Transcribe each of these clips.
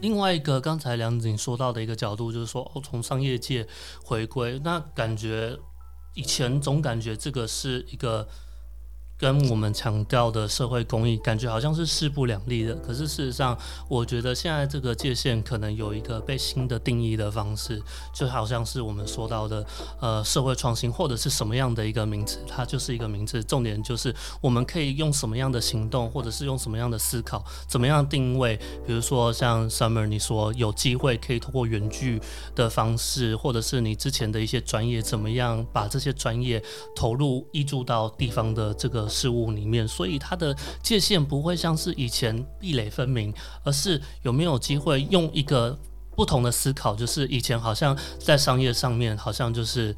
另外一个，刚才梁景说到的一个角度，就是说，哦，从商业界回归，那感觉以前总感觉这个是一个。跟我们强调的社会公益，感觉好像是势不两立的。可是事实上，我觉得现在这个界限可能有一个被新的定义的方式，就好像是我们说到的，呃，社会创新或者是什么样的一个名词，它就是一个名词。重点就是我们可以用什么样的行动，或者是用什么样的思考，怎么样定位。比如说像 Summer 你说有机会可以通过远距的方式，或者是你之前的一些专业，怎么样把这些专业投入依注到地方的这个。事物里面，所以它的界限不会像是以前壁垒分明，而是有没有机会用一个不同的思考，就是以前好像在商业上面，好像就是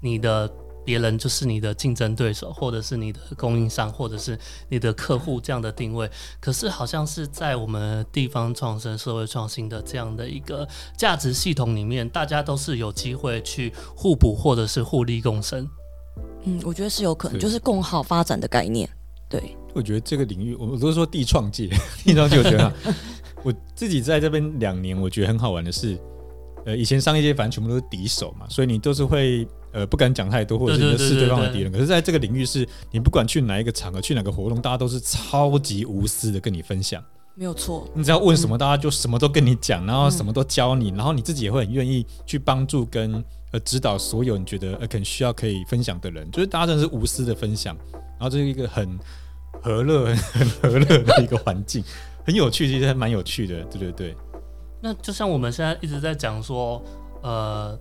你的别人就是你的竞争对手，或者是你的供应商，或者是你的客户这样的定位。可是好像是在我们地方创生、社会创新的这样的一个价值系统里面，大家都是有机会去互补，或者是互利共生。嗯，我觉得是有可能，就是共好发展的概念。对，我觉得这个领域，我都是说地创界，地创界，我觉得 我自己在这边两年，我觉得很好玩的是，呃，以前商业界反正全部都是敌手嘛，所以你都是会呃不敢讲太多，或者是是对方的敌人。可是在这个领域，是你不管去哪一个场合，去哪个活动，大家都是超级无私的跟你分享。没有错，你只要问什么，大家就什么都跟你讲，然后什么都教你，然后你自己也会很愿意去帮助跟呃指导所有你觉得呃可能需要可以分享的人，就是大家真的是无私的分享，然后这是一个很和乐、很和乐的一个环境，很有趣，其实还蛮有趣的，对对对。那就像我们现在一直在讲说，呃。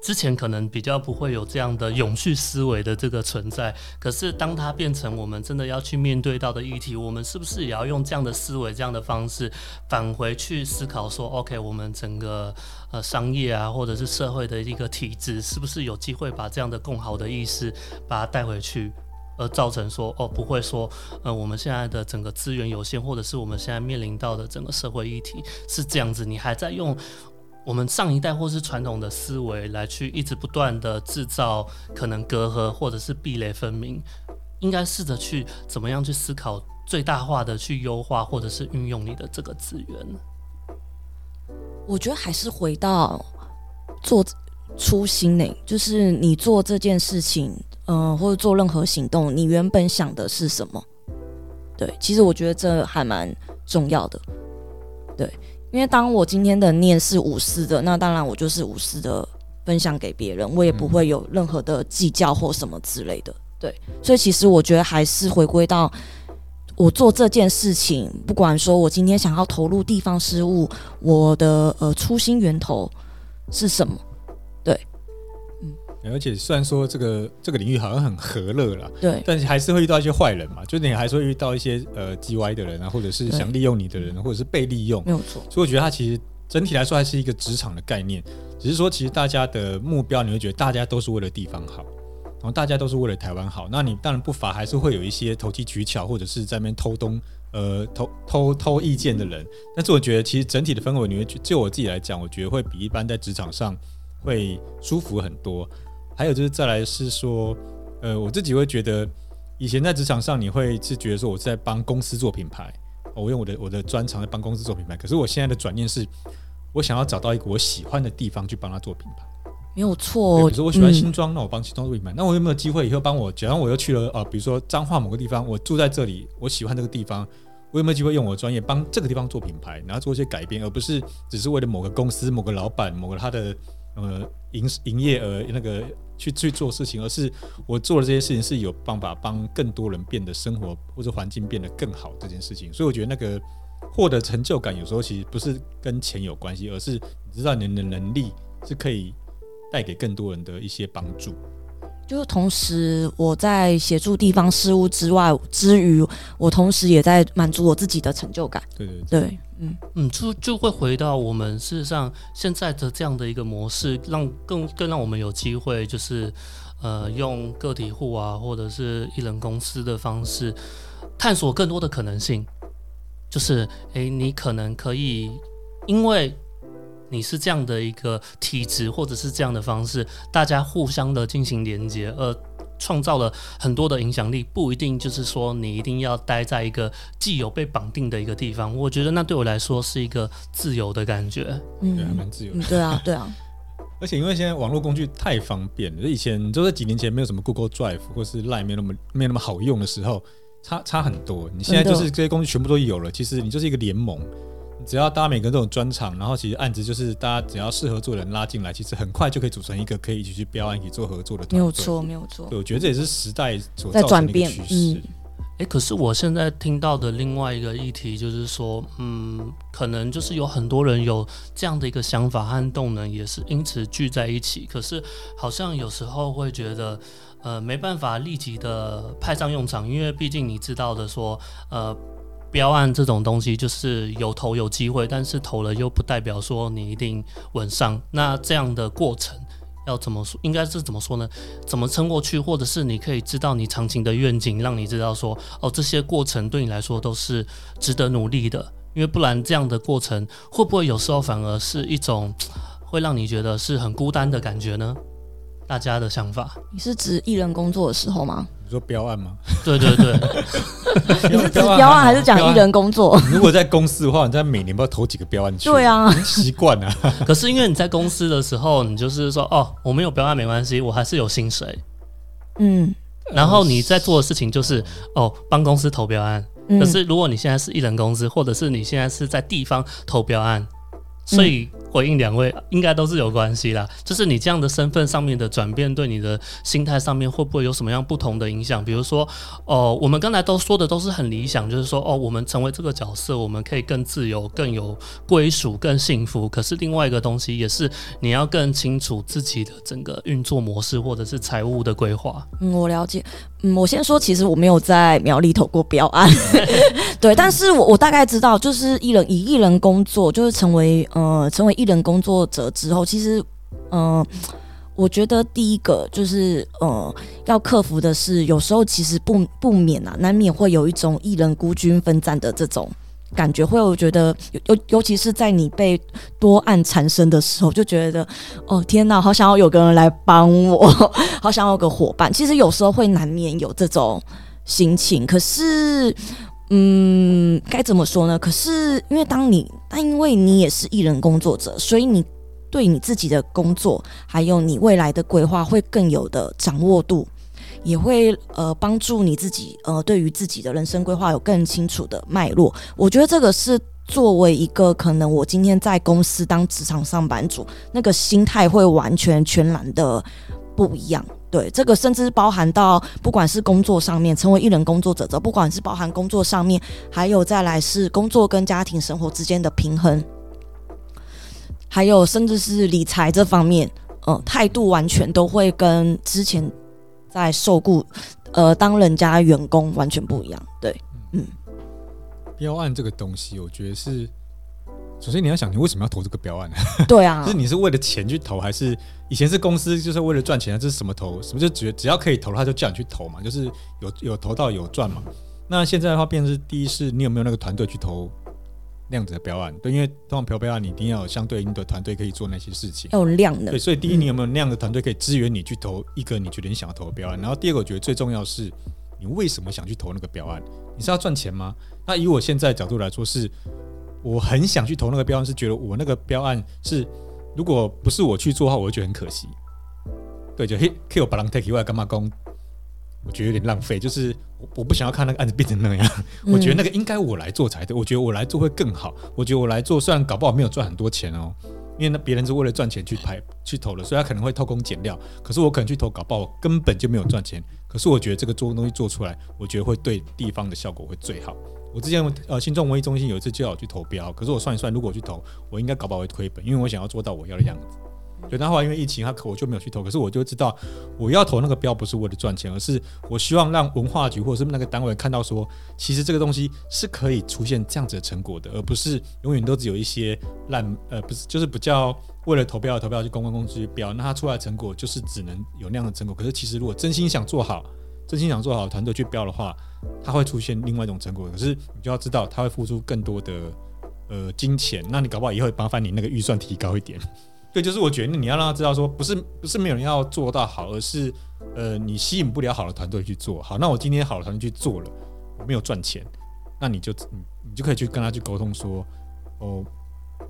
之前可能比较不会有这样的永续思维的这个存在，可是当它变成我们真的要去面对到的议题，我们是不是也要用这样的思维、这样的方式返回去思考说，OK，我们整个呃商业啊，或者是社会的一个体制，是不是有机会把这样的共好的意识把它带回去，而造成说，哦，不会说，呃，我们现在的整个资源有限，或者是我们现在面临到的整个社会议题是这样子，你还在用。我们上一代或是传统的思维来去一直不断的制造可能隔阂或者是壁垒分明，应该试着去怎么样去思考最大化的去优化或者是运用你的这个资源。我觉得还是回到做初心呢，就是你做这件事情，嗯，或者做任何行动，你原本想的是什么？对，其实我觉得这还蛮重要的，对。因为当我今天的念是无私的，那当然我就是无私的分享给别人，我也不会有任何的计较或什么之类的。对，所以其实我觉得还是回归到我做这件事情，不管说我今天想要投入地方事务，我的呃初心源头是什么。而且虽然说这个这个领域好像很和乐了，对，但是还是会遇到一些坏人嘛，就你还是会遇到一些呃叽歪的人啊，或者是想利用你的人，或者是被利用，没有错。所以我觉得它其实整体来说还是一个职场的概念，只是说其实大家的目标你会觉得大家都是为了地方好，然后大家都是为了台湾好，那你当然不乏还是会有一些投机取巧或者是在那边偷东呃偷偷偷意见的人，但是我觉得其实整体的氛围，你会就我自己来讲，我觉得会比一般在职场上会舒服很多。还有就是再来是说，呃，我自己会觉得，以前在职场上你会是觉得说我在帮公司做品牌，我用我的我的专长在帮公司做品牌。可是我现在的转念是，我想要找到一个我喜欢的地方去帮他做品牌。没有错，比如说我喜欢新庄，那我帮新装做品牌。那我有没有机会以后帮我？假如我又去了呃，比如说彰化某个地方，我住在这里，我喜欢这个地方，我有没有机会用我的专业帮这个地方做品牌，然后做一些改变，而不是只是为了某个公司、某个老板、某个他的呃营营业额那个。去去做事情，而是我做的这些事情是有办法帮更多人变得生活或者环境变得更好这件事情。所以我觉得那个获得成就感有时候其实不是跟钱有关系，而是你知道你的能力是可以带给更多人的一些帮助。就是同时我在协助地方事务之外之余，我同时也在满足我自己的成就感。对对对。嗯嗯，就就会回到我们事实上现在的这样的一个模式，让更更让我们有机会，就是呃用个体户啊，或者是一人公司的方式，探索更多的可能性。就是诶，你可能可以因为你是这样的一个体质，或者是这样的方式，大家互相的进行连接，而创造了很多的影响力，不一定就是说你一定要待在一个既有被绑定的一个地方。我觉得那对我来说是一个自由的感觉。对，还嗯蛮自由的嗯，。对啊，对啊，而且因为现在网络工具太方便了，以前就在几年前没有什么 Google Drive 或是 Line 没有那么没有那么好用的时候，差差很多。你现在就是这些工具全部都有了，其实你就是一个联盟。你只要大家每个人都有专长，然后其实案子就是大家只要适合做的人拉进来，其实很快就可以组成一个可以一起去标案、一起做合作的团队。没有错，没有错对，，我觉得这也是时代所在转变趋势。嗯诶，可是我现在听到的另外一个议题就是说，嗯，可能就是有很多人有这样的一个想法和动能，也是因此聚在一起。可是好像有时候会觉得，呃，没办法立即的派上用场，因为毕竟你知道的说，呃。标案这种东西就是有投有机会，但是投了又不代表说你一定稳上。那这样的过程要怎么说？应该是怎么说呢？怎么撑过去，或者是你可以知道你长情的愿景，让你知道说，哦，这些过程对你来说都是值得努力的，因为不然这样的过程会不会有时候反而是一种会让你觉得是很孤单的感觉呢？大家的想法，你是指艺人工作的时候吗？你说标案吗？对对对，你是指标案还是讲艺人工作？如果在公司的话，你在每年不知道投几个标案去？对，啊，习惯啊。可是因为你在公司的时候，你就是说，哦，我没有标案没关系，我还是有薪水。嗯然后你在做的事情就是，哦，帮公司投标案。嗯可，是如果你现在是艺人公司，或者是你现在是在地方投标案，所以回应两位应该都是有关系啦。就是你这样的身份上面的转变，对你的心态上面会不会有什么样不同的影响？比如说，哦，我们刚才都说的都是很理想，就是说，哦，我们成为这个角色，我们可以更自由、更有归属、更幸福。可是另外一个东西也是你要更清楚自己的整个运作模式，或者是财务的规划。嗯，我了解。嗯，我先说，其实我没有在苗栗投过标案，对，但是我我大概知道，就是艺人以艺人工作，就是成为呃成为艺人工作者之后，其实嗯、呃我觉得第一个就是呃要克服的是，有时候其实不不免啊，难免会有一种艺人孤军奋战的这种。感觉会，我觉得尤尤尤其是在你被多案缠身的时候，就觉得哦天哪，好想要有个人来帮我，好想要有个伙伴。其实有时候会难免有这种心情，可是，嗯，该怎么说呢？可是因为当你，但因为你也是艺人工作者，所以你对你自己的工作还有你未来的规划会更有的掌握度。也会呃帮助你自己呃对于自己的人生规划有更清楚的脉络。我觉得这个是作为一个可能我今天在公司当职场上班族，那个心态会完全全然的不一样。对，这个甚至包含到不管是工作上面成为艺人工作者的，不管是包含工作上面，还有再来是工作跟家庭生活之间的平衡，还有甚至是理财这方面，呃，态度完全都会跟之前在受雇呃当人家员工完全不一样。对，嗯标案这个东西，我觉得是，首先你要想，你为什么要投这个标案？对啊就 是，你是为了钱去投，还是以前是公司就是为了赚钱？这是什么投？什么就只只要可以投，他就叫你去投嘛，就是有有投到有赚嘛。那现在的话，变成是第一是你有没有那个团队去投那样子的标案？对，因为通常投标案你一定要有相对应的团队可以做那些事情。要有量的对，。所以第一，你有没有那样的团队可以支援你去投一个你觉得你想要投的标案？然后第二个，我觉得最重要是，你为什么想去投那个标案？你是要赚钱吗？那以我现在的角度来说是，我很想去投那个标案，是觉得我那个标案是，如果不是我去做的话，我会觉得很可惜。对，就嘿，K 我把人 take 外干嘛工？我觉得有点浪费，就是我我不想要看那个案子变成那样，嗯我觉得那个应该我来做才对。我觉得我来做会更好。我觉得我来做，虽然搞不好没有赚很多钱哦，因为那别人是为了赚钱去拍去投的，所以他可能会偷工减料。可是我可能去投，搞不好我根本就没有赚钱。可是我觉得这个做东西做出来，我觉得会对地方的效果会最好。我之前呃新众文艺中心有一次就要我去投标，可是我算一算，如果我去投，我应该搞不好会亏本，因为我想要做到我要的样子。对，但后来因为疫情，他可我就没有去投。可是我就知道，我要投那个标不是为了赚钱，而是我希望让文化局或者是那个单位看到说，其实这个东西是可以出现这样子的成果的，而不是永远都只有一些烂呃，不是就是比较为了投标而投标去公关公司去标，那它出来的成果就是只能有那样的成果。可是其实如果真心想做好，真心想做好团队去标的话，它会出现另外一种成果。可是你就要知道，它会付出更多的呃金钱，那你搞不好也会麻烦你那个预算提高一点。对，就是我觉得你要让他知道说，不是不是没有人要做到好，而是呃你吸引不了好的团队去做好。那我今天好的团队去做了，我没有赚钱，那你就你你就可以去跟他去沟通说，哦，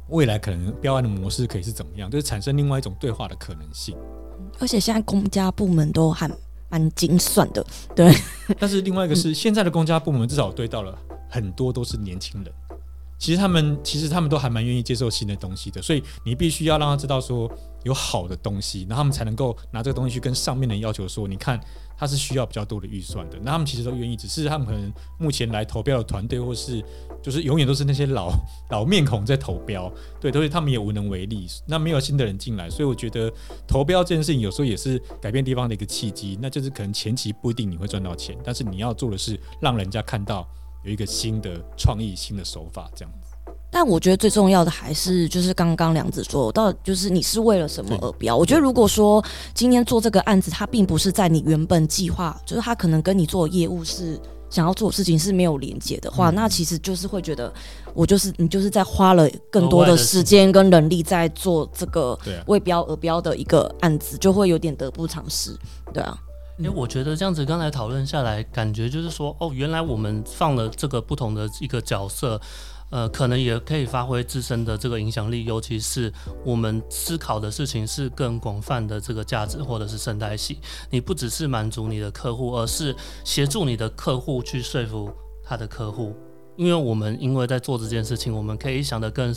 未来可能标案的模式可以是怎么样，就是产生另外一种对话的可能性。而且现在公家部门都还蛮精算的，对 但是另外一个是，现在的公家部门至少对到了很多都是年轻人。其实他们其实他们都还蛮愿意接受新的东西的，所以你必须要让他知道说有好的东西，那他们才能够拿这个东西去跟上面的要求说，你看他是需要比较多的预算的，那他们其实都愿意，只是他们可能目前来投标的团队或是就是永远都是那些老 老面孔在投标，对，所以他们也无能为力。那没有新的人进来，所以我觉得投标这件事情有时候也是改变地方的一个契机，那就是可能前期不一定你会赚到钱，但是你要做的是让人家看到。有一个新的创意、新的手法，这样子。但我觉得最重要的还是就是刚刚梁子说，到就是你是为了什么而标？我觉得如果说今天做这个案子，它并不是在你原本计划，就是他可能跟你做业务是想要做事情是没有连接的话，那其实就是会觉得我就是你就是在花了更多的时间跟人力在做这个为标而标的一个案子，就会有点得不偿失，对啊。因为我觉得这样子刚才讨论下来，感觉就是说，哦，原来我们放了这个不同的一个角色，呃，可能也可以发挥自身的这个影响力，尤其是我们思考的事情是更广泛的这个价值或者是生态系。你不只是满足你的客户，而是协助你的客户去说服他的客户。因为我们因为在做这件事情，我们可以想得更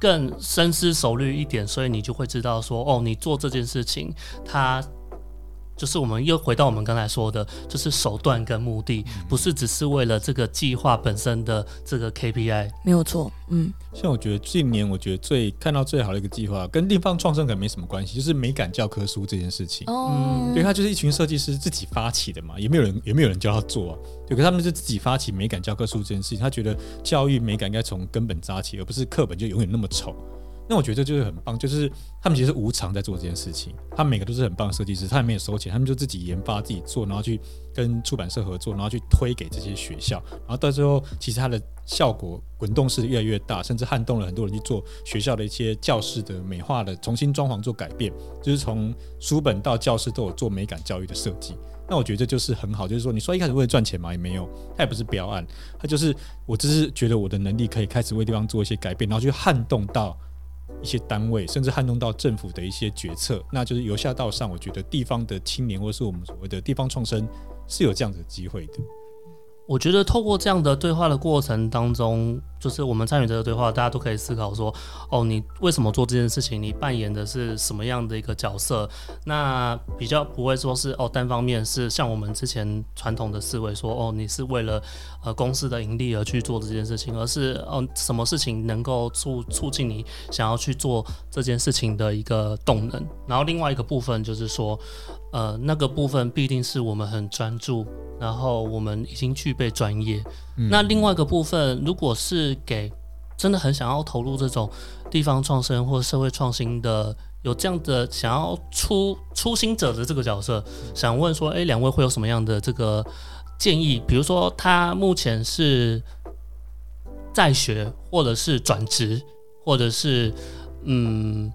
更深思熟虑一点，所以你就会知道说，哦，你做这件事情，它。就是我们又回到我们刚才说的，就是手段跟目的，不是只是为了这个计划本身的这个 KPI，没有错。嗯，像我觉得近年我觉得最看到最好的一个计划，跟地方创生可能没什么关系，就是美感教科书这件事情。哦，对，他就是一群设计师自己发起的嘛，也没有人也没有人教他做啊。对，可他们是自己发起美感教科书这件事情，他觉得教育美感应该从根本扎起，而不是课本就永远那么丑。那我觉得就是很棒，就是他们其实无偿在做这件事情，他们每个都是很棒的设计师，他也没有收钱，他们就自己研发、自己做，然后去跟出版社合作，然后去推给这些学校，然后到最后，其实它的效果滚动式越来越大，甚至撼动了很多人去做学校的一些教室的美化的重新装潢做改变，就是从书本到教室都有做美感教育的设计。那我觉得这就是很好，就是说你说一开始为了赚钱嘛，也没有，他也不是标案，他就是我只是觉得我的能力可以开始为地方做一些改变，然后去撼动到。一些单位，甚至撼动到政府的一些决策，那就是由下到上，我觉得地方的青年，或者是我们所谓的地方创生，是有这样子机会的。我觉得透过这样的对话的过程当中，就是我们参与这个对话，大家都可以思考说：哦，你为什么做这件事情？你扮演的是什么样的一个角色？那比较不会说是哦单方面是像我们之前传统的思维说：哦，你是为了呃公司的盈利而去做这件事情，而是哦什么事情能够促促进你想要去做这件事情的一个动能。然后另外一个部分就是说。呃，那个部分必定是我们很专注，然后我们已经具备专业。那另外一个部分，如果是给真的很想要投入这种地方创生或社会创新的，有这样的想要初初心者的这个角色，想问说，哎，两位会有什么样的这个建议？比如说，他目前是在学，或者是转职，或者是嗯，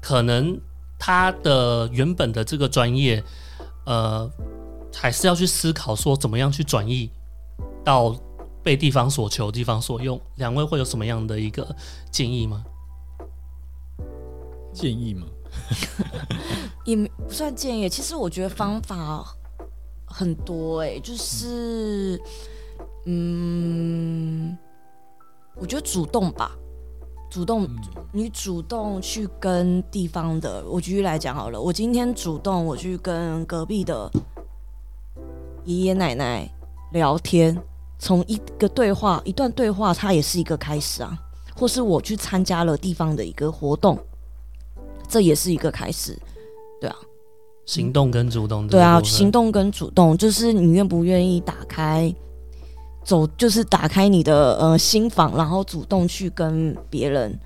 可能。他的原本的这个专业，呃，还是要去思考说怎么样去转移到被地方所求、地方所用。两位会有什么样的一个建议吗？建议吗？也不算建议。其实我觉得方法很多，哎，就是，嗯，我觉得主动吧。主动，你主动去跟地方的，我举例来讲好了。我今天主动我去跟隔壁的爷爷奶奶聊天，从一个对话、一段对话，它也是一个开始啊。或是我去参加了地方的一个活动，这也是一个开始，对啊。行动跟主动，对啊，行动跟主动，就是你愿不愿意打开。走就是打开你的呃心房，然后主动去跟别人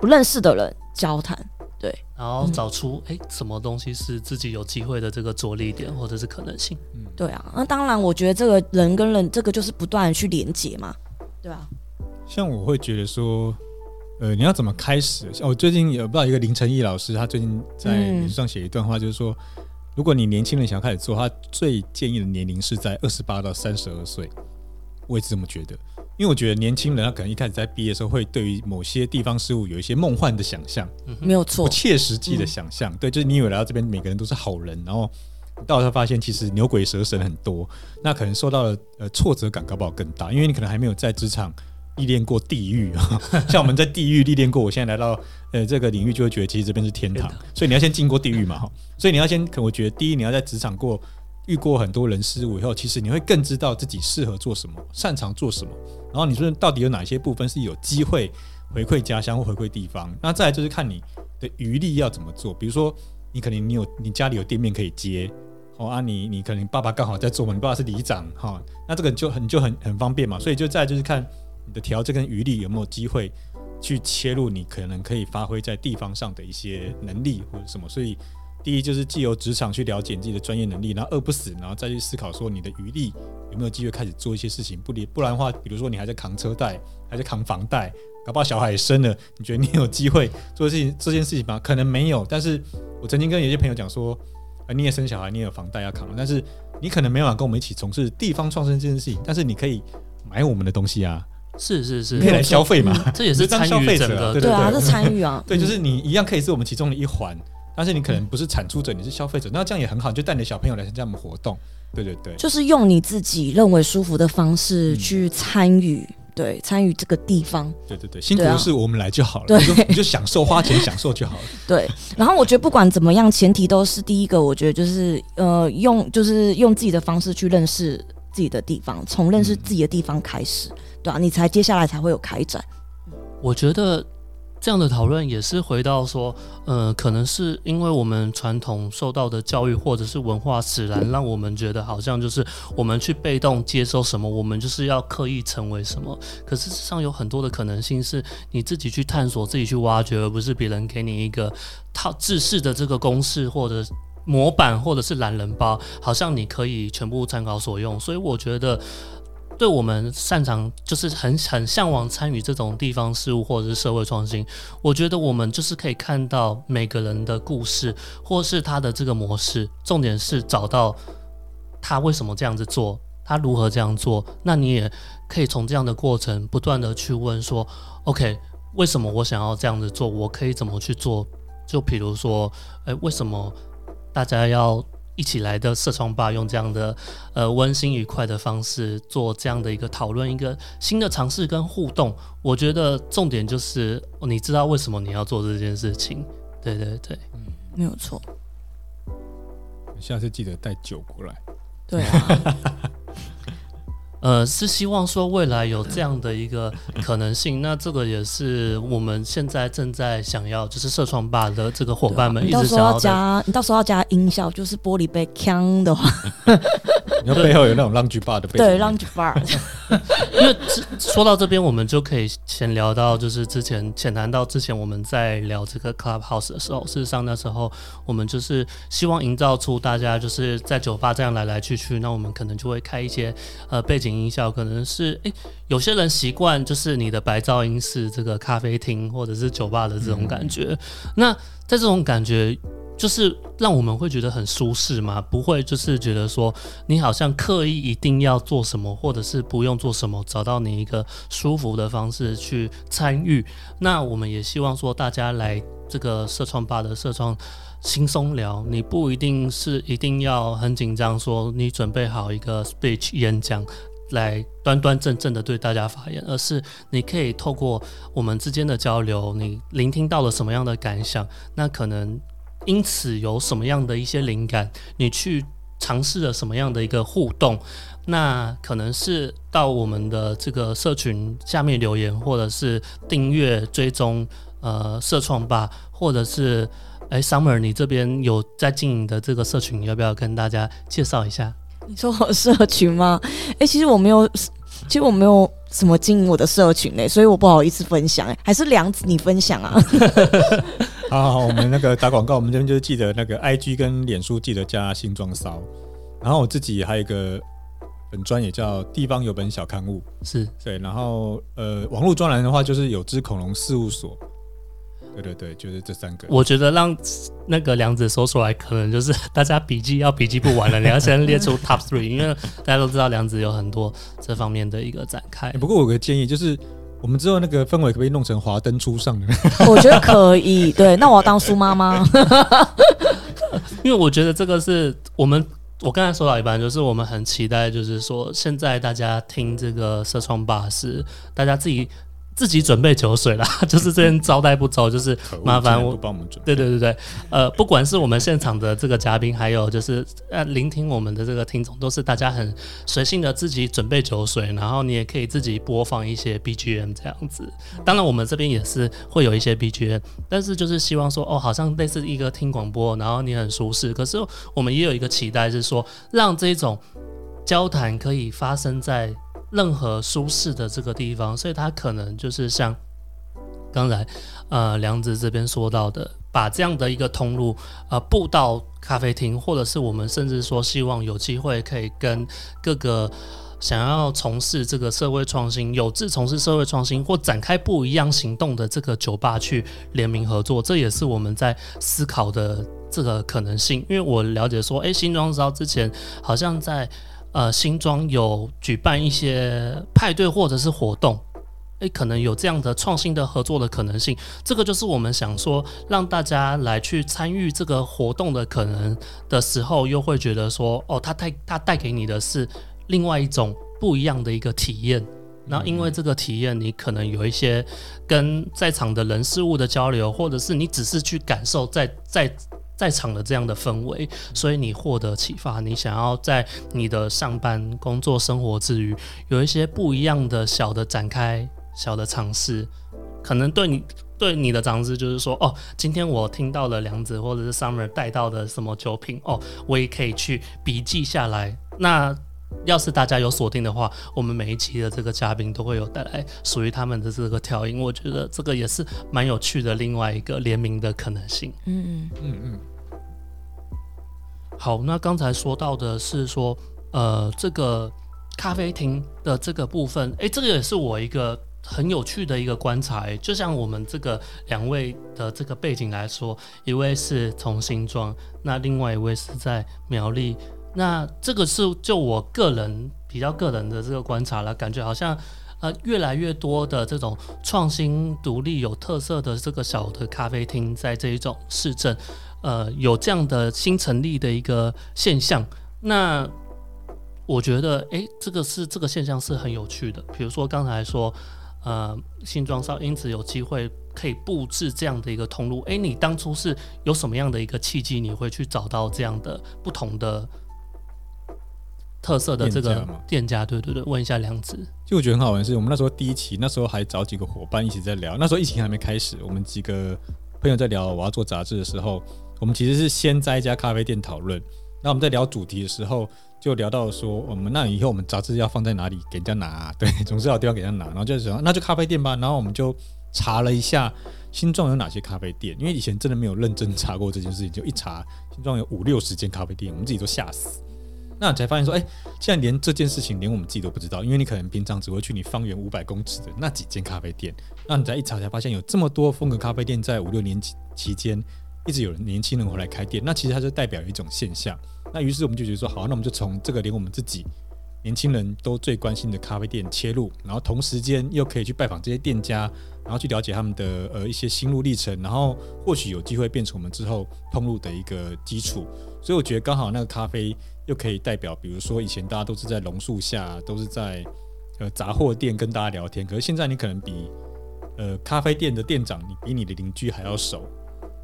不认识的人交谈，对，然后找出哎什么东西是自己有机会的这个着力点或者是可能性，嗯，对啊，那当然我觉得这个人跟人这个就是不断的去连接嘛，对啊，像我会觉得说，呃，你要怎么开始？我最近有不知道一个林晨毅老师，他最近在嗯。脸书上写一段话，就是说，如果你年轻人想要开始做，他最建议的年龄是在二十八到三十二岁。我也是这么觉得，因为我觉得年轻人他可能一开始在毕业的时候，会对于某些地方事物有一些梦幻的想象，不没有错，不切实际的想象。对，就是你以为来到这边每个人都是好人，然后到时候发现其实牛鬼蛇神很多，那可能受到的呃挫折感搞不好更大，因为你可能还没有在职场历练过地狱啊。像我们在地狱历练过，我现在来到呃这个领域，就会觉得其实这边是天堂，所以你要先进过地狱嘛哈。所以你要先，可我觉得第一你要在职场过。遇过很多人事物以后，其实你会更知道自己适合做什么，擅长做什么。然后你说到底有哪些部分是有机会回馈家乡或回馈地方？那再来就是看你的余力要怎么做。比如说，你可能你有你家里有店面可以接，哦啊你你可能爸爸刚好在做嘛，你爸爸是里长哈、那这个就很就很很方便嘛。所以就再就是看你的条件跟余力有没有机会去切入，你可能可以发挥在地方上的一些能力或者什么。所以第一就是既有职场去了解你自己的专业能力，然后饿不死，然后再去思考说你的余力有没有机会开始做一些事情。不不然的话，比如说你还在扛车贷，还在扛房贷，搞不好小孩也生了，你觉得你有机会做事情这件事情吗？可能没有。但是我曾经跟有些朋友讲说，啊，你也生小孩，你也有房贷要扛，但是你可能没办法跟我们一起从事地方创生这件事情，但是你可以买我们的东西啊，是是是，你可以来消费嘛，这也是 参与消费者整个对对啊，是参与啊，对，就嗯是你一样可以是我们其中的一环，但是你可能不是产出者，你是消费者，那这样也很好，你就带你的小朋友来参加我们活动。对对对，就是用你自己认为舒服的方式嗯去参与，对，参与这个地方，对对对，辛苦的是我们来就好了，对你就你就享受花钱享受就好了。对。然后我觉得不管怎么样，前提都是第一个，我觉得就是呃，用就是用自己的方式去认识自己的地方，从认识自己的地方开始，对啊，你才接下来才会有开展。我觉得这样的讨论也是回到说，呃，可能是因为我们传统受到的教育或者是文化使然，让我们觉得好像就是我们去被动接收什么，我们就是要刻意成为什么。可事实上有很多的可能性是你自己去探索、自己去挖掘，而不是别人给你一个套制式的这个公式或者。模板或者是懒人包，好像你可以全部参考所用，所以我觉得对我们擅长就是很很向往参与这种地方事务或者是社会创新，我觉得我们就是可以看到每个人的故事，或是他的这个模式，重点是找到他为什么这样子做，他如何这样做。那你也可以从这样的过程不断的去问说，OK，为什么我想要这样子做？我可以怎么去做？就比如说，诶，为什么大家要一起来的社创吧，用这样的呃温馨愉快的方式做这样的一个讨论，一个新的尝试跟互动。我觉得重点就是哦你知道为什么你要做这件事情。对对对，没有错，下次记得带酒过来。对啊，呃，是希望说未来有这样的一个可能性。那这个也是我们现在正在想要，就是社创吧的这个伙伴们你到时候要一直想要。加，你到时候要加音效，就是玻璃杯锵的话，你要背后有那种 lounge bar 的背景对音，lounge bar，因为说到这边，我们就可以先聊到，就是之前浅谈到之前我们在聊这个 Clubhouse 的时候，事实上那时候我们就是希望营造出大家就是在酒吧这样来来去去，那我们可能就会开一些呃背景音效，可能是诶、有些人习惯就是你的白噪音是这个咖啡厅或者是酒吧的这种感觉，那在这种感觉。就是让我们会觉得很舒适嘛，不会就是觉得说你好像刻意一定要做什么，或者是不用做什么，找到你一个舒服的方式去参与。那我们也希望说大家来这个社创吧的社创轻松聊，你不一定是一定要很紧张，说你准备好一个 speech 演讲。来端端正正的对大家发言，而是你可以透过我们之间的交流，你聆听到了什么样的感想，那可能因此有什么样的一些灵感，你去尝试了什么样的一个互动，那可能是到我们的这个社群下面留言，或者是订阅追踪呃社创吧，或者是哎 Summer 你这边有在经营的这个社群，要不要跟大家介绍一下？你说我社群吗？哎、其实我没有，其实我没有什么经营我的社群嘞、所以我不好意思分享、哎，还是梁子你分享啊？好好好，我们那个打广告，我们这边就是记得那个 IG 跟脸书记得加新装骚，然后我自己还有一个本专也叫地方有本小刊物，是对，然后呃，网络专栏的话就是有只恐龙事务所，对对对，就是这三个。我觉得让那个梁子说出来，可能就是 大家笔记要笔记不完了。你要先列出 top three，因为大家都知道梁子有很多这方面的一个展开。不过我有个建议，就是我们之后那个氛围可不可以弄成华灯初上的？我觉得可以。对，那我要当苏妈妈。因为我觉得这个是我们，我刚才说到一半，就是我们很期待，就是说现在大家听这个社创吧是大家自己。自己准备酒水啦，就是这边招待不周，就是麻烦我帮我们准备。对对对对，呃，不管是我们现场的这个嘉宾，还有就是呃聆听我们的这个听众，都是大家很随性的自己准备酒水，然后你也可以自己播放一些 BGM 这样子。当然我们这边也是会有一些 BGM，但是就是希望说哦，好像类似一个听广播，然后你很舒适。可是我们也有一个期待是说，让这种交谈可以发生在。任何舒适的这个地方，所以它可能就是像刚才呃梁子这边说到的，把这样的一个通路呃布到咖啡厅，或者是我们甚至说希望有机会可以跟各个想要从事这个社会创新、有志从事社会创新或展开不一样行动的这个酒吧去联名合作，这也是我们在思考的这个可能性。因为我了解说，诶，新庄知道之前好像在。呃，新庄有举办一些派对或者是活动，诶，可能有这样的创新的合作的可能性。这个就是我们想说，让大家来去参与这个活动的可能的时候，又会觉得说，哦，它带它带给你的是另外一种不一样的一个体验。那因为这个体验，你可能有一些跟在场的人事物的交流，或者是你只是去感受在在。在场的这样的氛围，所以你获得启发，你想要在你的上班、工作、生活之余，有一些不一样的小的展开、小的尝试，可能对你对你的长知就是说，哦，今天我听到了梁子或者是 Summer 带到的什么酒品，哦，我也可以去笔记下来。那要是大家有锁定的话，我们每一期的这个嘉宾都会有带来属于他们的这个调音，我觉得这个也是蛮有趣的另外一个联名的可能性。嗯嗯嗯嗯。好，那刚才说到的是说，呃，这个咖啡厅的这个部分，诶，这个也是我一个很有趣的一个观察。就像我们这个两位的这个背景来说，一位是从新庄，那另外一位是在苗栗。那这个是就我个人比较个人的这个观察了，感觉好像呃越来越多的这种创新、独立、有特色的这个小的咖啡厅，在这一种市政，呃有这样的新成立的一个现象。那我觉得，诶，这个是这个现象是很有趣的。比如说刚才说，呃，新庄少因此有机会可以布置这样的一个通路。诶，你当初是有什么样的一个契机，你会去找到这样的不同的？特色的这个店家，对对对，问一下梁子。就我觉得很好玩的是，我们那时候第一期，那时候还找几个伙伴一起在聊。那时候疫情还没开始，我们几个朋友在聊我要做杂志的时候，我们其实是先在一家咖啡店讨论。那我们在聊主题的时候，就聊到说，我们那以后我们杂志要放在哪里给人家拿？对，总是要地方给人家拿。然后就说，那就咖啡店吧。然后我们就查了一下新庄有哪些咖啡店，因为以前真的没有认真查过这件事情，就一查新庄有五六十间咖啡店，我们自己都吓死。那才发现说，哎，现在连这件事情连我们自己都不知道，因为你可能平常只会去你方圆五百公尺的那几间咖啡店。那你再一查才发现，有这么多风格咖啡店在五六年期期间，一直有人年轻人回来开店。那其实它就代表一种现象。那于是我们就觉得说，好，那我们就从这个连我们自己年轻人都最关心的咖啡店切入，然后同时间又可以去拜访这些店家，然后去了解他们的呃一些心路历程，然后或许有机会变成我们之后通路的一个基础。所以我觉得刚好那个咖啡。又可以代表，比如说以前大家都是在榕树下，都是在呃杂货店跟大家聊天，可是现在你可能比呃咖啡店的店长，你比你的邻居还要熟，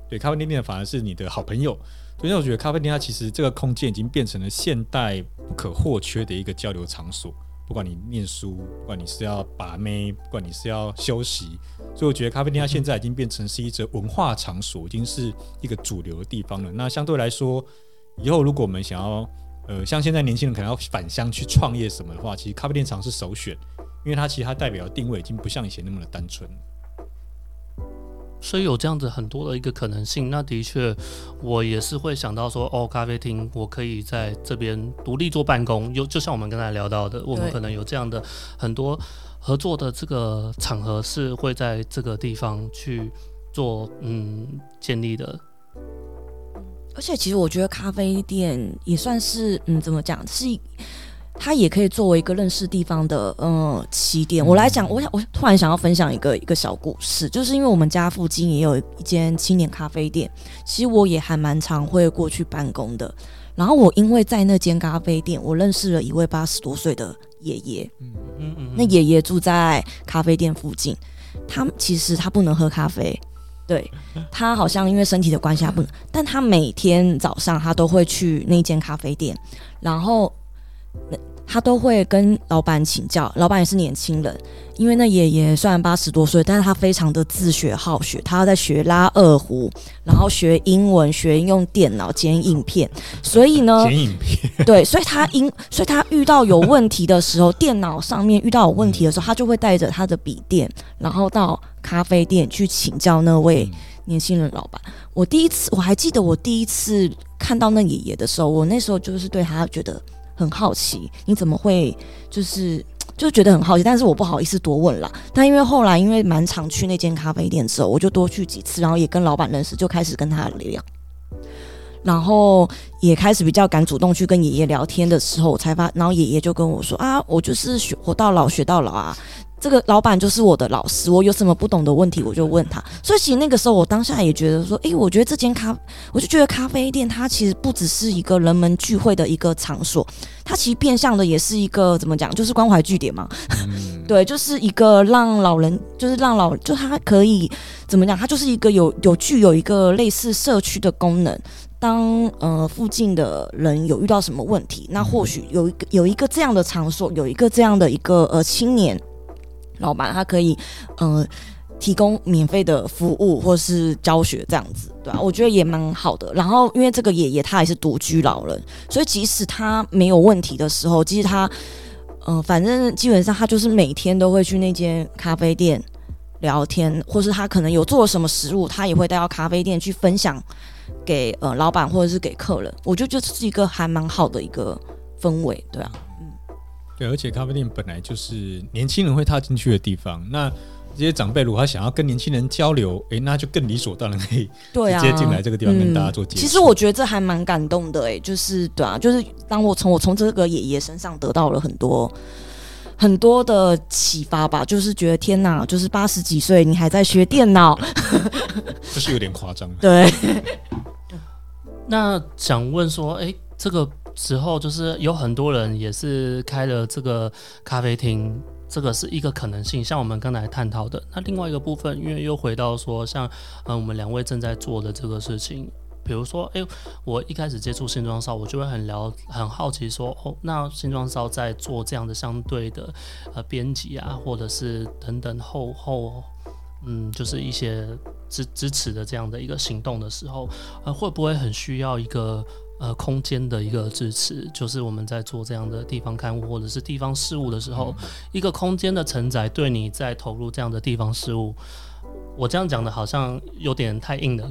对，咖啡店店反而是你的好朋友。所以我觉得咖啡店它其实这个空间已经变成了现代不可或缺的一个交流场所。不管你念书，不管你是要把妹，不管你是要休息，所以我觉得咖啡店它现在已经变成是一则文化场所，已经是一个主流的地方了。那相对来说，以后如果我们想要呃，像现在年轻人可能要返乡去创业什么的话，其实咖啡店厂是首选，因为它其实它代表的定位已经不像以前那么的单纯。所以有这样子很多的一个可能性，那的确我也是会想到说，哦，咖啡厅我可以在这边独立做办公，有就像我们刚才聊到的，我们可能有这样的很多合作的这个场合是会在这个地方去做嗯建立的，而且其实我觉得咖啡店也算是，嗯，怎么讲，是一它也可以作为一个认识地方的嗯起点。我来讲，我想我突然想要分享一个一个小故事，就是因为我们家附近也有一间青年咖啡店，其实我也还蛮常会过去办公的。然后我因为在那间咖啡店，我认识了一位八十多岁的爷爷，嗯嗯嗯，那爷爷住在咖啡店附近，他其实他不能喝咖啡，对他好像因为身体的关系他不能，但他每天早上他都会去那间咖啡店，然后他都会跟老板请教，老板也是年轻人，因为那爷爷虽然八十多岁，但是他非常的自学好学，他要在学拉二胡，然后学英文，学用电脑剪影片，所以呢，剪影片，对，所以他因所以他遇到有问题的时候，电脑上面遇到有问题的时候，他就会带着他的笔电，然后到咖啡店去请教那位嗯年轻人老板。我第一次我还记得我第一次看到那爷爷的时候，我那时候就是对他觉得很好奇，你怎么会就是。就觉得很好奇，但是我不好意思多问啦。但因为后来因为蛮常去那间咖啡店之后，我就多去几次，然后也跟老板认识，就开始跟他聊。然后也开始比较敢主动去跟爷爷聊天的时候，我才发，然后爷爷就跟我说啊，我就是学活到老学到老啊。这个老板就是我的老师，我有什么不懂的问题我就问他。所以其实那个时候我当下也觉得说，诶，我觉得这间咖，我就觉得咖啡店它其实不只是一个人们聚会的一个场所，它其实变相的也是一个怎么讲，就是关怀据点嘛。嗯，对，就是一个让老人，就是让老，就他可以怎么讲？它就是一个有有具有一个类似社区的功能。当呃附近的人有遇到什么问题，那或许有一个有一个这样的场所，有一个这样的一个呃青年老板，他可以呃提供免费的服务或是教学这样子，对啊，我觉得也蛮好的。然后因为这个爷爷他也是独居老人，所以即使他没有问题的时候，即使他嗯、反正基本上他就是每天都会去那间咖啡店聊天，或是他可能有做什么食物，他也会带到咖啡店去分享给呃老板或者是给客人。我觉得这是一个还蛮好的一个氛围，对啊，对，而且咖啡店本来就是年轻人会踏进去的地方，那这些长辈如果他想要跟年轻人交流，诶，那就更理所当然可以对啊，直接进来这个地方跟大家做接触。其实我觉得这还蛮感动的、欸，就是对啊，就是当我从我从这个爷爷身上得到了很多很多的启发吧，就是觉得天哪，就是八十几岁你还在学电脑，这是有点夸张。对，那想问说，诶，这个时候就是有很多人也是开了这个咖啡厅，这个是一个可能性。像我们刚才探讨的，那另外一个部分，因为又回到说，像嗯，我们两位正在做的这个事情，比如说，诶，我一开始接触新装烧，我就会很了很好奇说，哦，那新装烧在做这样的相对的呃编辑啊，或者是等等后后。嗯，就是一些支支持的这样的一个行动的时候，呃，会不会很需要一个呃空间的一个支持？就是我们在做这样的地方刊物或者是地方事务的时候，一个空间的承载，对你在投入这样的地方事务，我这样讲的好像有点太硬了。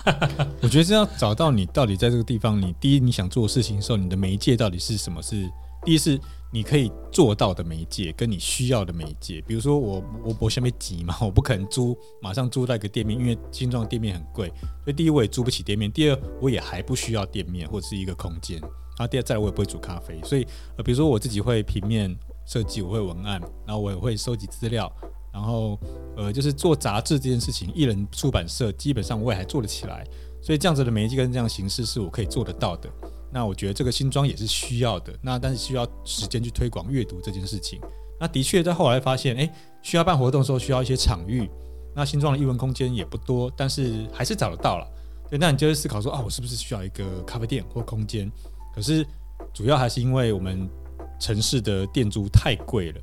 我觉得是要找到你到底在这个地方，你第一你想做的事情的时候，你的媒介到底是什么？是第一是你可以做到的媒介，跟你需要的媒介。比如说我我我下面急嘛，我不可能租马上租到一个店面，因为新装店面很贵，所以第一我也租不起店面，第二我也还不需要店面或者是一个空间。然后第二再来我也不会煮咖啡，所以呃比如说我自己会平面设计，我会文案，然后我也会收集资料。然后，呃，就是做杂志这件事情，艺人出版社基本上我也还做得起来，所以这样子的媒介跟这样形式是我可以做得到的。那我觉得这个新装也是需要的，那但是需要时间去推广阅读这件事情。那的确在后来发现，诶，需要办活动的时候需要一些场域，那新装的艺文空间也不多，但是还是找得到了。对，那你就会思考说啊，我是不是需要一个咖啡店或空间？可是主要还是因为我们城市的店租太贵了。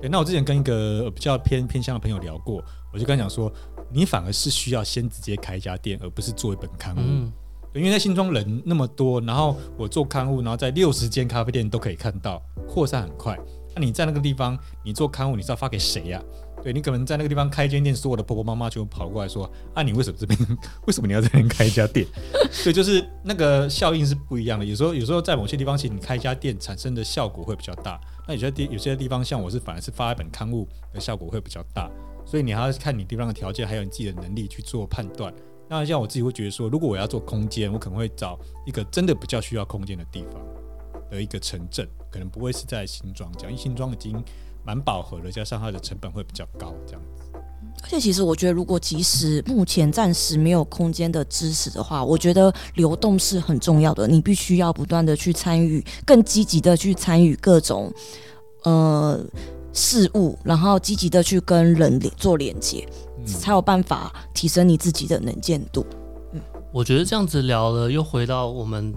对，那我之前跟一个比较偏偏向的朋友聊过，我就跟他讲说，你反而是需要先直接开一家店，而不是做一本刊物。因为在新庄人那么多，然后我做刊物，然后在六十间咖啡店都可以看到，扩散很快。那你在那个地方，你做刊物，你知道发给谁呀、对你可能在那个地方开一间店，所有的婆婆妈妈就跑过来说：“啊，你为什么这边 为什么你要这边开一家店？” 所以就是那个效应是不一样的。有时候有时候在某些地方，其实你开一家店产生的效果会比较大。那有些地有些地方，像我是反而是发一本刊物的效果会比较大。所以你还要看你地方的条件，还有你自己的能力去做判断。那像我自己会觉得说，如果我要做空间，我可能会找一个真的比较需要空间的地方的一个城镇，可能不会是在新庄这样，因为新庄已经蛮饱和了，加上它的成本会比较高这样子。而且其实我觉得，如果即使目前暂时没有空间的支持的话，我觉得流动是很重要的。你必须要不断的去参与，更积极的去参与各种呃事物，然后积极的去跟人连做连接，才有办法提升你自己的能见度。嗯我觉得这样子聊了，又回到我们。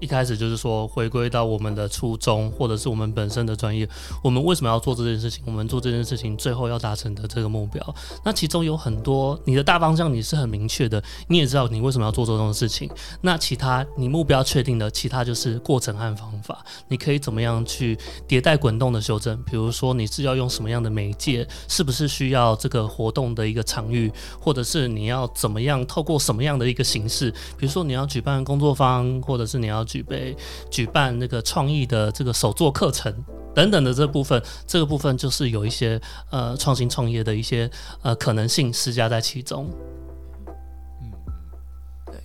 一开始就是说，回归到我们的初衷，或者是我们本身的专业，我们为什么要做这件事情？我们做这件事情最后要达成的这个目标，那其中有很多你的大方向你是很明确的，你也知道你为什么要做这种事情。那其他你目标确定的，其他就是过程和方法，你可以怎么样去迭代滚动的修正？比如说你是要用什么样的媒介，是不是需要这个活动的一个场域，或者是你要怎么样透过什么样的一个形式？比如说你要举办工作坊，或者是你要。举备举办那个创意的这个手作课程等等的这部分，这个部分就是有一些呃创新创业的一些呃可能性施加在其中。嗯，对。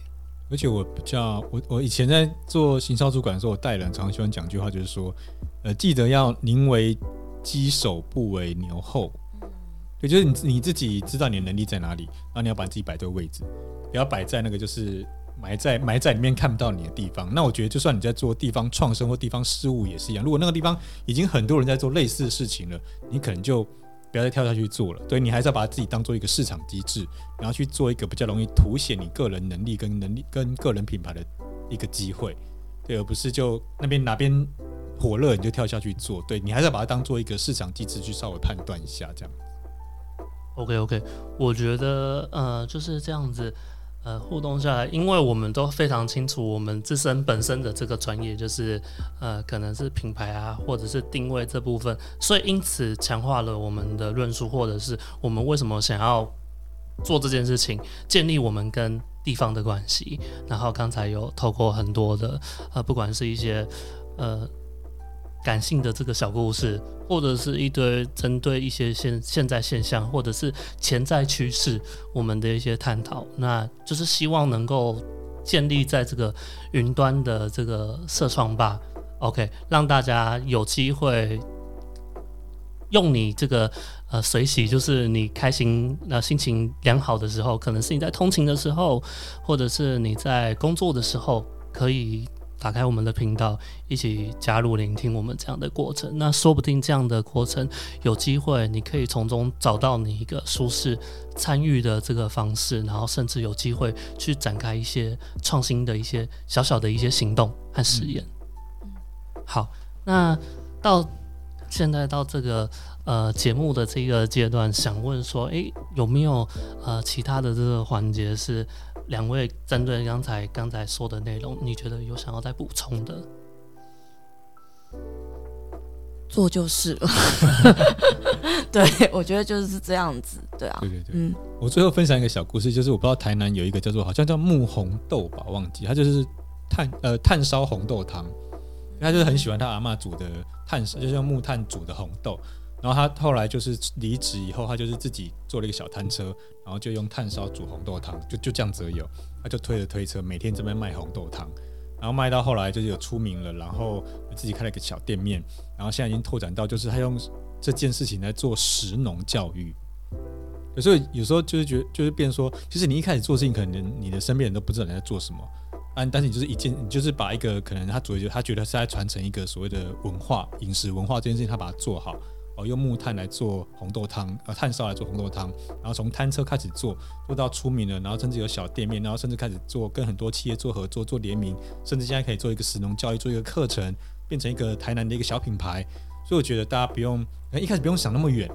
而且我比较我我以前在做行销主管的时候，我带人常常喜欢讲一句话，就是说，呃，记得要宁为鸡首不为牛后。对，就是你你自己知道你的能力在哪里，然后你要把自己摆对位置，不要摆在那个就是。埋在埋在里面看不到你的地方，那我觉得就算你在做地方创生或地方事务也是一样。如果那个地方已经很多人在做类似的事情了，你可能就不要再跳下去做了。对你还是要把自己当做一个市场机制，然后去做一个比较容易凸显你个人能力跟能力跟个人品牌的一个机会，对，而不是就那边哪边火热你就跳下去做。对你还是要把它当做一个市场机制去稍微判断一下这样。OK OK，我觉得呃就是这样子。呃，互动下来，因为我们都非常清楚我们自身本身的这个专业，就是呃，可能是品牌啊，或者是定位这部分，所以因此强化了我们的论述，或者是我们为什么想要做这件事情，建立我们跟地方的关系。然后刚才有透过很多的呃，不管是一些呃。感性的这个小故事，或者是一堆针对一些现现在现象，或者是潜在趋势，我们的一些探讨，那就是希望能够建立在这个云端的这个社创吧。OK，让大家有机会用你这个呃随喜，就是你开心、那心情良好的时候，可能是你在通勤的时候，或者是你在工作的时候，可以。打开我们的频道，一起加入聆听我们这样的过程。那说不定这样的过程有机会，你可以从中找到你一个舒适参与的这个方式，然后甚至有机会去展开一些创新的一些小小的一些行动和实验。嗯好，那到现在到这个呃节目的这个阶段，想问说，诶，有没有呃其他的这个环节是？两位针对刚才刚才说的内容，你觉得有想要再补充的？做就是了。对，我觉得就是这样子。对啊，对对对。嗯，我最后分享一个小故事，就是我不知道台南有一个叫做好像叫木红豆吧，忘记，他就是炭呃炭烧红豆汤，他就是很喜欢他阿妈煮的炭烧，就是用木炭煮的红豆。然后他后来就是离职以后，他就是自己做了一个小摊车，然后就用炭烧煮红豆汤，就就这样子有，他就推着推车，每天这边卖红豆汤，然后卖到后来就是有出名了，然后自己开了一个小店面，然后现在已经拓展到就是他用这件事情来做食农教育。有时候有时候就是觉得就是变说，其实你一开始做事情，可能你的身边人都不知道你在做什么，啊，但是你就是一件，你就是把一个可能他主要他觉得是在传承一个所谓的文化饮食文化这件事情，他把它做好。哦，用木炭来做红豆汤，呃，炭烧来做红豆汤，然后从摊车开始做，做到出名了，然后甚至有小店面，然后甚至开始做跟很多企业做合作、做联名，甚至现在可以做一个食农教育，做一个课程，变成一个台南的一个小品牌。所以我觉得大家不用一开始不用想那么远，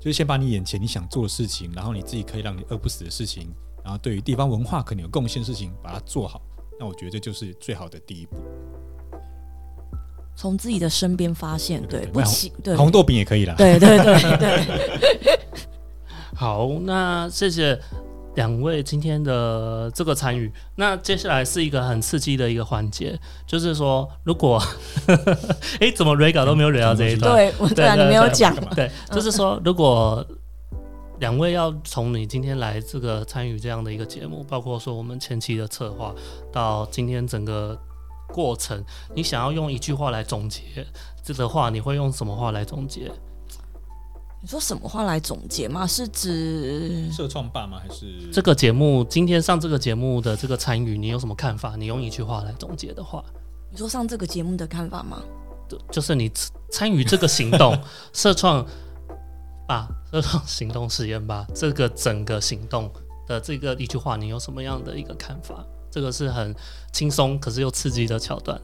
就是先把你眼前你想做的事情，然后你自己可以让你饿不死的事情，然后对于地方文化可能有贡献的事情，把它做好。那我觉得这就是最好的第一步。从自己的身边发现，对，不行，对，红豆饼也可以啦。对对对对。好，那谢谢两位今天的这个参与。那接下来是一个很刺激的一个环节，就是说，如果 哎，怎么 r e 稿都没有 r 到这一段？对，我对啊，你没有讲。对，就是说，如果两位要从你今天来这个参与这样的一个节目，包括说我们前期的策划到今天整个过程，你想要用一句话来总结这的话，你会用什么话来总结？你说什么话来总结吗？是指社创办吗？还是这个节目今天上这个节目的这个参与，你有什么看法？你用一句话来总结的话，你说上这个节目的看法吗？就就是你参与这个行动，社创吧，社创行动实验吧，这个整个行动的这个一句话，你有什么样的一个看法？这个是很轻松，可是又刺激的桥段。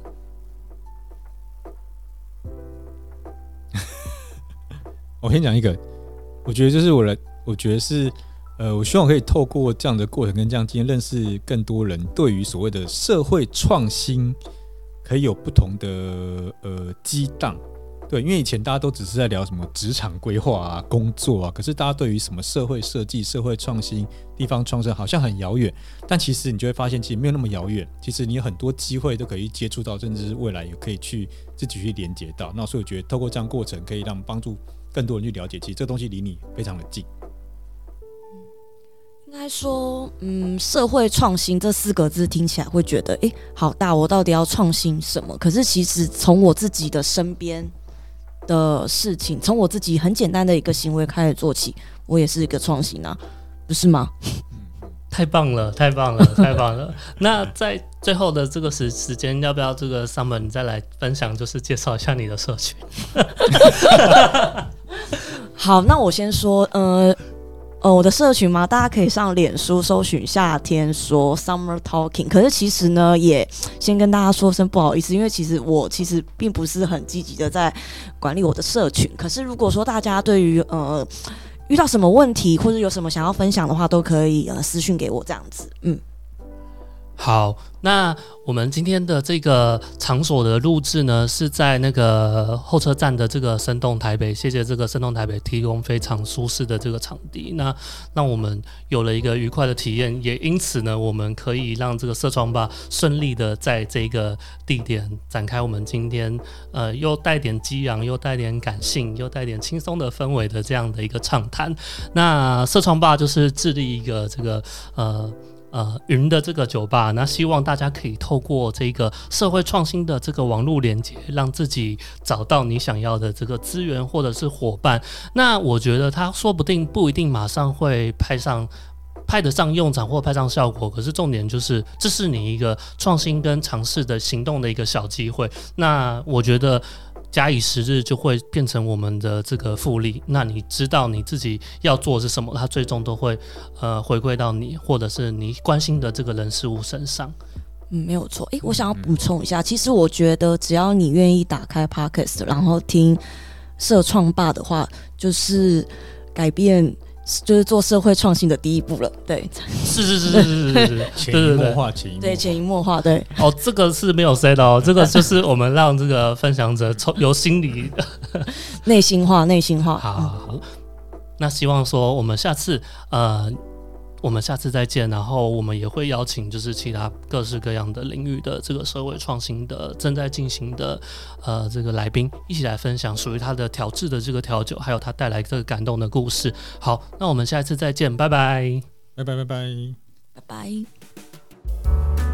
我先讲一个，我觉得就是我的，我觉得是，呃，我希望可以透过这样的过程跟这样经验，认识更多人对于所谓的社会创新，可以有不同的呃激荡。对，因为以前大家都只是在聊什么职场规划啊、工作啊，可是大家对于什么社会设计、社会创新、地方创生好像很遥远，但其实你就会发现，其实没有那么遥远。其实你有很多机会都可以接触到，甚至是未来也可以去自己去连接到。那所以我觉得透过这样过程，可以让帮助更多人去了解，其实这东西离你非常的近。应该说，嗯，社会创新这四个字听起来会觉得，哎，好大，我到底要创新什么？可是其实从我自己的身边。的事情，从我自己很简单的一个行为开始做起，我也是一个创新啊，不是吗？太棒了，太棒了，太棒了！那在最后的这个时时间，要不要这个 Summer 你再来分享，就是介绍一下你的社群？好，那我先说，呃。呃，我的社群嘛，大家可以上脸书搜寻“夏天说 ”（Summer Talking）。可是其实呢，也先跟大家说声不好意思，因为其实我其实并不是很积极的在管理我的社群。可是如果说大家对于呃遇到什么问题或者有什么想要分享的话，都可以呃私讯给我这样子。嗯。好，那我们今天的这个场所的录制呢，是在那个候车站的这个生动台北，谢谢这个生动台北提供非常舒适的这个场地，那让我们有了一个愉快的体验，也因此呢，我们可以让这个社创吧顺利的在这个地点展开我们今天呃又带点激昂，又带点感性，又带点轻松的氛围的这样的一个畅谈。那社创吧就是致力一个这个呃。呃，云的这个酒吧，那希望大家可以透过这个社会创新的这个网络连接，让自己找到你想要的这个资源或者是伙伴。那我觉得他说不定不一定马上会派上派得上用场或派上效果，可是重点就是这是你一个创新跟尝试的行动的一个小机会。那我觉得。假以时日，就会变成我们的这个复利。那你知道你自己要做是什么，它最终都会呃回归到你，或者是你关心的这个人事物身上。嗯，没有错。诶，我想要补充一下，其实我觉得只要你愿意打开 Podcast，然后听社创霸的话，就是改变。就是做社会创新的第一步了，对，是是是是是是是，潜移默化，潜移对潜移默化，对。哦，这个是没有 say 的哦，这个就是我们让这个分享者从由心里内心化，内心化。好，那希望说我们下次呃。我们下次再见，然后我们也会邀请就是其他各式各样的领域的这个社会创新的正在进行的呃这个来宾一起来分享属于他的调制的这个调酒，还有他带来这个感动的故事。好，那我们下一次再见，拜拜，拜拜拜拜拜拜。